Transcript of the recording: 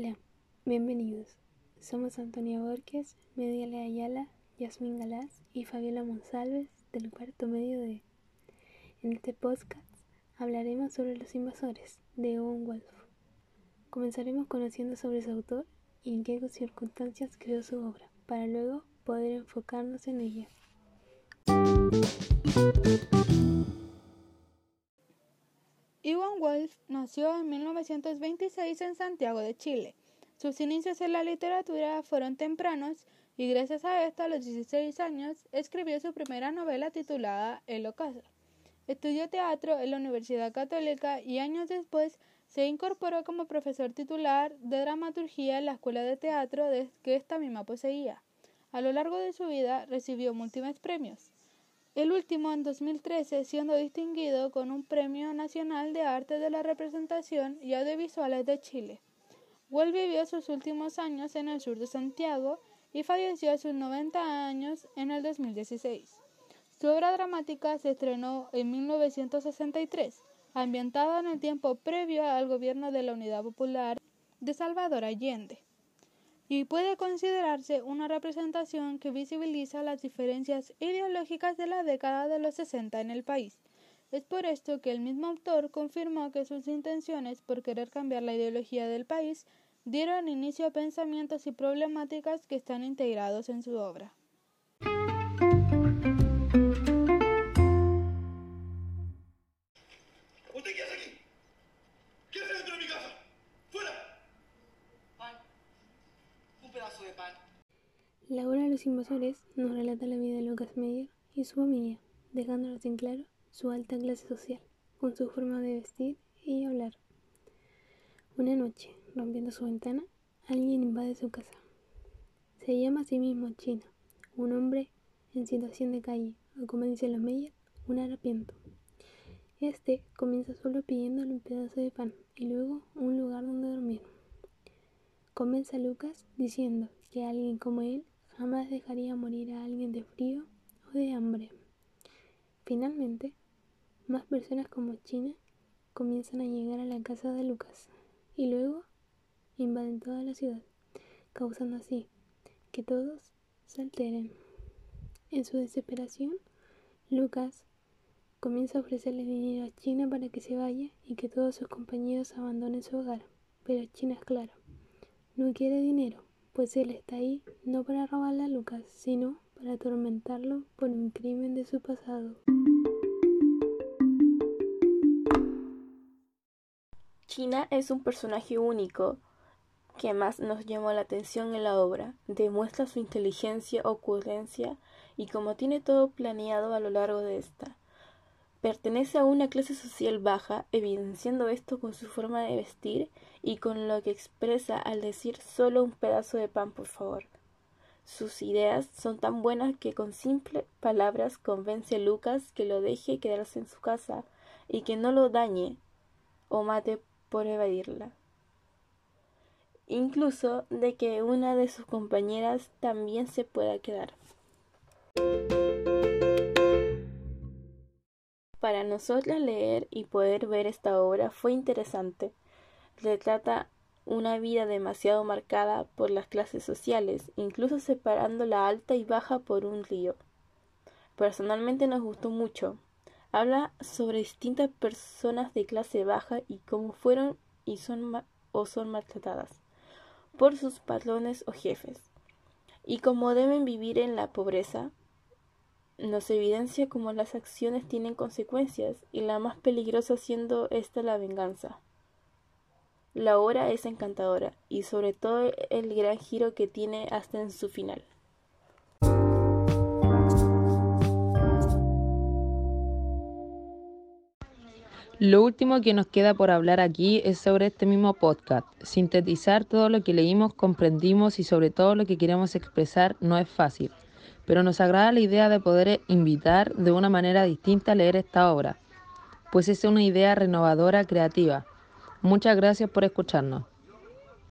Hola, bienvenidos. Somos Antonia Borges, Mediale Ayala, Yasmín Galás y Fabiola Monsalves del cuarto medio de. En este podcast hablaremos sobre los invasores de Owen Wolf. Comenzaremos conociendo sobre su autor y en qué circunstancias creó su obra, para luego poder enfocarnos en ella. Iwan Wolf nació en 1926 en Santiago de Chile. Sus inicios en la literatura fueron tempranos y gracias a esto a los 16 años escribió su primera novela titulada El ocaso. Estudió teatro en la Universidad Católica y años después se incorporó como profesor titular de dramaturgia en la Escuela de Teatro que esta misma poseía. A lo largo de su vida recibió múltiples premios el último en 2013 siendo distinguido con un Premio Nacional de Arte de la Representación y Audiovisuales de Chile. Wolf vivió sus últimos años en el sur de Santiago y falleció a sus 90 años en el 2016. Su obra dramática se estrenó en 1963, ambientada en el tiempo previo al gobierno de la Unidad Popular de Salvador Allende y puede considerarse una representación que visibiliza las diferencias ideológicas de la década de los 60 en el país. Es por esto que el mismo autor confirmó que sus intenciones por querer cambiar la ideología del país dieron inicio a pensamientos y problemáticas que están integrados en su obra. La obra de los invasores nos relata la vida de Lucas Meyer y su familia, dejándonos en claro su alta clase social, con su forma de vestir y hablar. Una noche, rompiendo su ventana, alguien invade su casa. Se llama a sí mismo China, un hombre en situación de calle, o como dicen los Meyer, un harapiento. Este comienza solo pidiéndole un pedazo de pan y luego un lugar donde dormir. Comienza Lucas diciendo que alguien como él jamás dejaría morir a alguien de frío o de hambre. Finalmente, más personas como China comienzan a llegar a la casa de Lucas y luego invaden toda la ciudad, causando así que todos se alteren. En su desesperación, Lucas comienza a ofrecerle dinero a China para que se vaya y que todos sus compañeros abandonen su hogar, pero China es claro, no quiere dinero pues él está ahí no para robarle a Lucas, sino para atormentarlo por un crimen de su pasado. China es un personaje único que más nos llamó la atención en la obra. Demuestra su inteligencia, ocurrencia y como tiene todo planeado a lo largo de esta. Pertenece a una clase social baja, evidenciando esto con su forma de vestir y con lo que expresa al decir solo un pedazo de pan, por favor. Sus ideas son tan buenas que con simples palabras convence a Lucas que lo deje quedarse en su casa y que no lo dañe o mate por evadirla. Incluso de que una de sus compañeras también se pueda quedar. Para nosotras leer y poder ver esta obra fue interesante. Retrata una vida demasiado marcada por las clases sociales, incluso separando la alta y baja por un río. Personalmente nos gustó mucho. Habla sobre distintas personas de clase baja y cómo fueron y son o son maltratadas por sus patrones o jefes, y cómo deben vivir en la pobreza, nos evidencia cómo las acciones tienen consecuencias y la más peligrosa siendo esta la venganza. La obra es encantadora y sobre todo el gran giro que tiene hasta en su final. Lo último que nos queda por hablar aquí es sobre este mismo podcast. Sintetizar todo lo que leímos, comprendimos y sobre todo lo que queremos expresar no es fácil pero nos agrada la idea de poder invitar de una manera distinta a leer esta obra, pues es una idea renovadora, creativa. Muchas gracias por escucharnos.